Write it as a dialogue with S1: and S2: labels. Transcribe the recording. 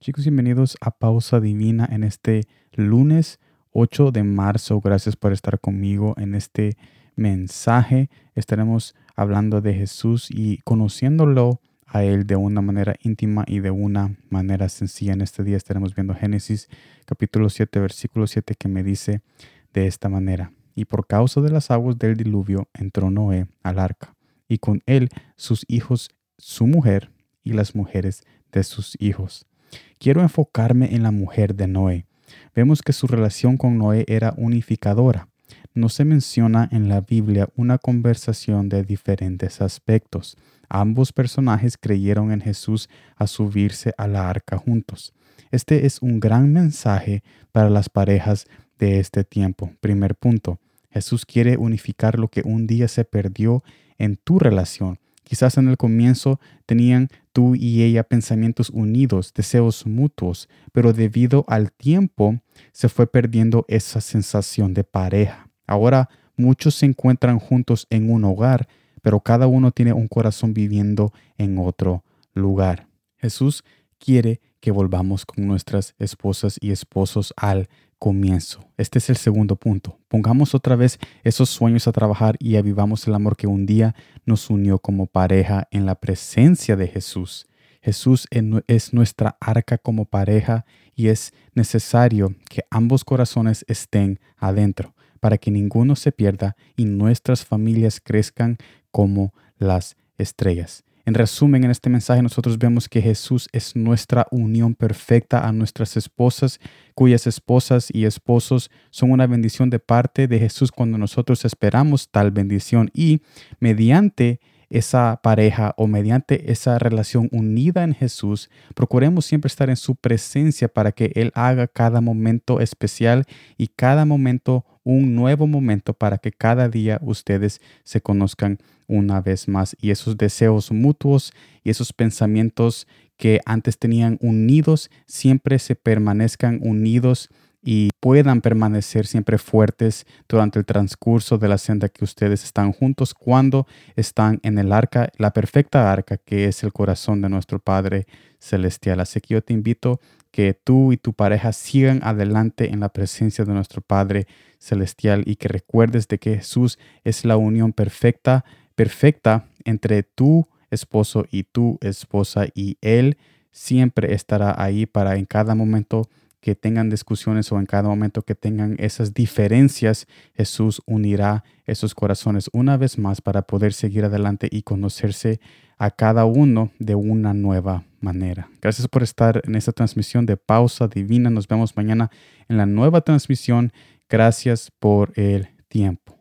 S1: Chicos, bienvenidos a Pausa Divina en este lunes 8 de marzo. Gracias por estar conmigo en este mensaje. Estaremos hablando de Jesús y conociéndolo a Él de una manera íntima y de una manera sencilla. En este día estaremos viendo Génesis capítulo 7, versículo 7 que me dice de esta manera. Y por causa de las aguas del diluvio entró Noé al arca, y con él sus hijos, su mujer y las mujeres de sus hijos Quiero enfocarme en la mujer de Noé. Vemos que su relación con Noé era unificadora. No se menciona en la Biblia una conversación de diferentes aspectos. Ambos personajes creyeron en Jesús a subirse a la arca juntos. Este es un gran mensaje para las parejas de este tiempo. Primer punto, Jesús quiere unificar lo que un día se perdió en tu relación Quizás en el comienzo tenían tú y ella pensamientos unidos, deseos mutuos, pero debido al tiempo se fue perdiendo esa sensación de pareja. Ahora muchos se encuentran juntos en un hogar, pero cada uno tiene un corazón viviendo en otro lugar. Jesús quiere que volvamos con nuestras esposas y esposos al comienzo. Este es el segundo punto. Pongamos otra vez esos sueños a trabajar y avivamos el amor que un día nos unió como pareja en la presencia de Jesús. Jesús es nuestra arca como pareja y es necesario que ambos corazones estén adentro para que ninguno se pierda y nuestras familias crezcan como las estrellas. En resumen, en este mensaje nosotros vemos que Jesús es nuestra unión perfecta a nuestras esposas, cuyas esposas y esposos son una bendición de parte de Jesús cuando nosotros esperamos tal bendición. Y mediante esa pareja o mediante esa relación unida en Jesús, procuremos siempre estar en su presencia para que Él haga cada momento especial y cada momento un nuevo momento para que cada día ustedes se conozcan una vez más. Y esos deseos mutuos y esos pensamientos que antes tenían unidos siempre se permanezcan unidos y puedan permanecer siempre fuertes durante el transcurso de la senda que ustedes están juntos cuando están en el arca, la perfecta arca que es el corazón de nuestro Padre Celestial. Así que yo te invito que tú y tu pareja sigan adelante en la presencia de nuestro Padre Celestial y que recuerdes de que Jesús es la unión perfecta perfecta entre tu esposo y tu esposa y Él siempre estará ahí para en cada momento que tengan discusiones o en cada momento que tengan esas diferencias, Jesús unirá esos corazones una vez más para poder seguir adelante y conocerse a cada uno de una nueva manera. Gracias por estar en esta transmisión de Pausa Divina. Nos vemos mañana en la nueva transmisión. Gracias por el tiempo.